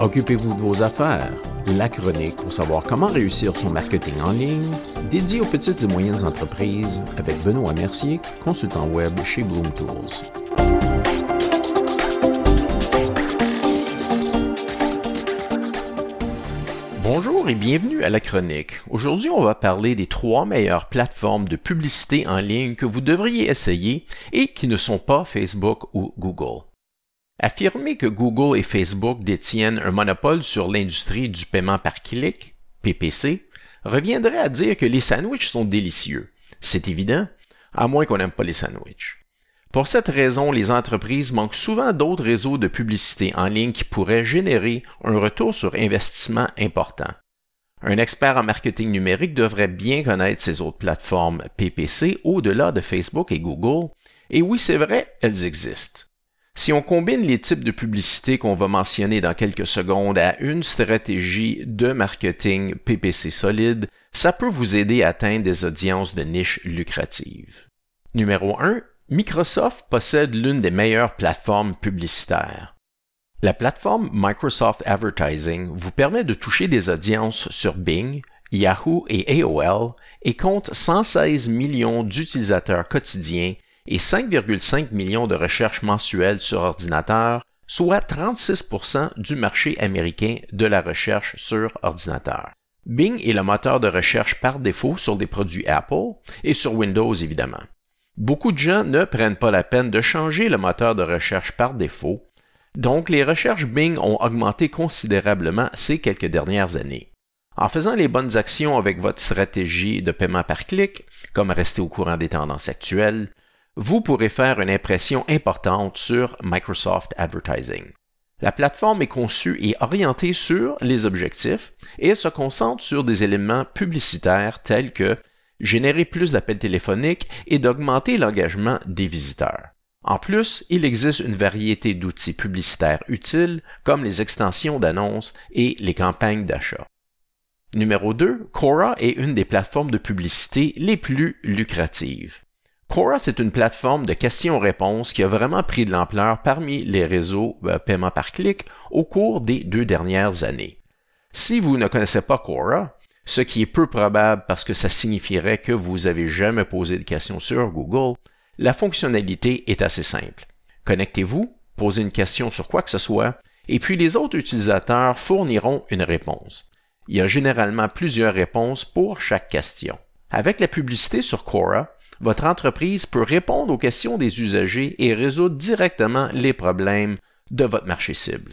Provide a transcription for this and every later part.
Occupez-vous de vos affaires. La chronique pour savoir comment réussir son marketing en ligne, dédié aux petites et moyennes entreprises avec Benoît Mercier, consultant web chez Bloom Tools. Bonjour et bienvenue à la chronique. Aujourd'hui, on va parler des trois meilleures plateformes de publicité en ligne que vous devriez essayer et qui ne sont pas Facebook ou Google. Affirmer que Google et Facebook détiennent un monopole sur l'industrie du paiement par clic, PPC, reviendrait à dire que les sandwichs sont délicieux. C'est évident, à moins qu'on n'aime pas les sandwichs. Pour cette raison, les entreprises manquent souvent d'autres réseaux de publicité en ligne qui pourraient générer un retour sur investissement important. Un expert en marketing numérique devrait bien connaître ces autres plateformes PPC au-delà de Facebook et Google, et oui, c'est vrai, elles existent. Si on combine les types de publicité qu'on va mentionner dans quelques secondes à une stratégie de marketing PPC solide, ça peut vous aider à atteindre des audiences de niche lucratives. Numéro 1. Microsoft possède l'une des meilleures plateformes publicitaires. La plateforme Microsoft Advertising vous permet de toucher des audiences sur Bing, Yahoo et AOL et compte 116 millions d'utilisateurs quotidiens et 5,5 millions de recherches mensuelles sur ordinateur, soit 36% du marché américain de la recherche sur ordinateur. Bing est le moteur de recherche par défaut sur des produits Apple et sur Windows évidemment. Beaucoup de gens ne prennent pas la peine de changer le moteur de recherche par défaut, donc les recherches Bing ont augmenté considérablement ces quelques dernières années. En faisant les bonnes actions avec votre stratégie de paiement par clic, comme rester au courant des tendances actuelles, vous pourrez faire une impression importante sur Microsoft Advertising. La plateforme est conçue et orientée sur les objectifs et se concentre sur des éléments publicitaires tels que générer plus d'appels téléphoniques et d'augmenter l'engagement des visiteurs. En plus, il existe une variété d'outils publicitaires utiles comme les extensions d'annonces et les campagnes d'achat. Numéro 2, Cora est une des plateformes de publicité les plus lucratives. Quora, c'est une plateforme de questions-réponses qui a vraiment pris de l'ampleur parmi les réseaux euh, paiement par clic au cours des deux dernières années. Si vous ne connaissez pas Quora, ce qui est peu probable parce que ça signifierait que vous avez jamais posé de questions sur Google, la fonctionnalité est assez simple. Connectez-vous, posez une question sur quoi que ce soit, et puis les autres utilisateurs fourniront une réponse. Il y a généralement plusieurs réponses pour chaque question. Avec la publicité sur Quora, votre entreprise peut répondre aux questions des usagers et résoudre directement les problèmes de votre marché cible.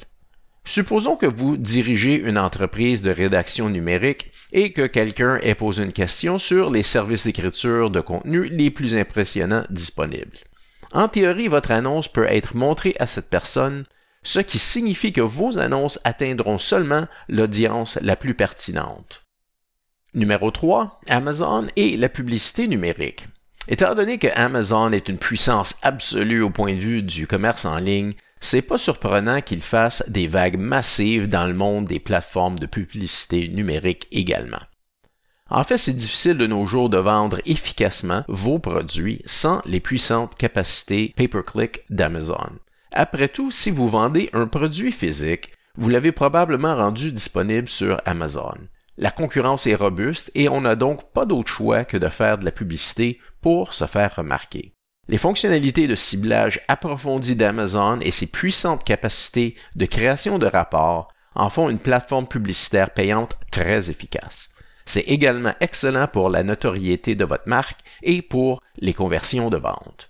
Supposons que vous dirigez une entreprise de rédaction numérique et que quelqu'un ait posé une question sur les services d'écriture de contenu les plus impressionnants disponibles. En théorie, votre annonce peut être montrée à cette personne, ce qui signifie que vos annonces atteindront seulement l'audience la plus pertinente. Numéro 3. Amazon et la publicité numérique. Étant donné que Amazon est une puissance absolue au point de vue du commerce en ligne, c'est pas surprenant qu'il fasse des vagues massives dans le monde des plateformes de publicité numérique également. En fait, c'est difficile de nos jours de vendre efficacement vos produits sans les puissantes capacités pay-per-click d'Amazon. Après tout, si vous vendez un produit physique, vous l'avez probablement rendu disponible sur Amazon. La concurrence est robuste et on n'a donc pas d'autre choix que de faire de la publicité pour se faire remarquer. Les fonctionnalités de ciblage approfondi d'Amazon et ses puissantes capacités de création de rapports en font une plateforme publicitaire payante très efficace. C'est également excellent pour la notoriété de votre marque et pour les conversions de vente.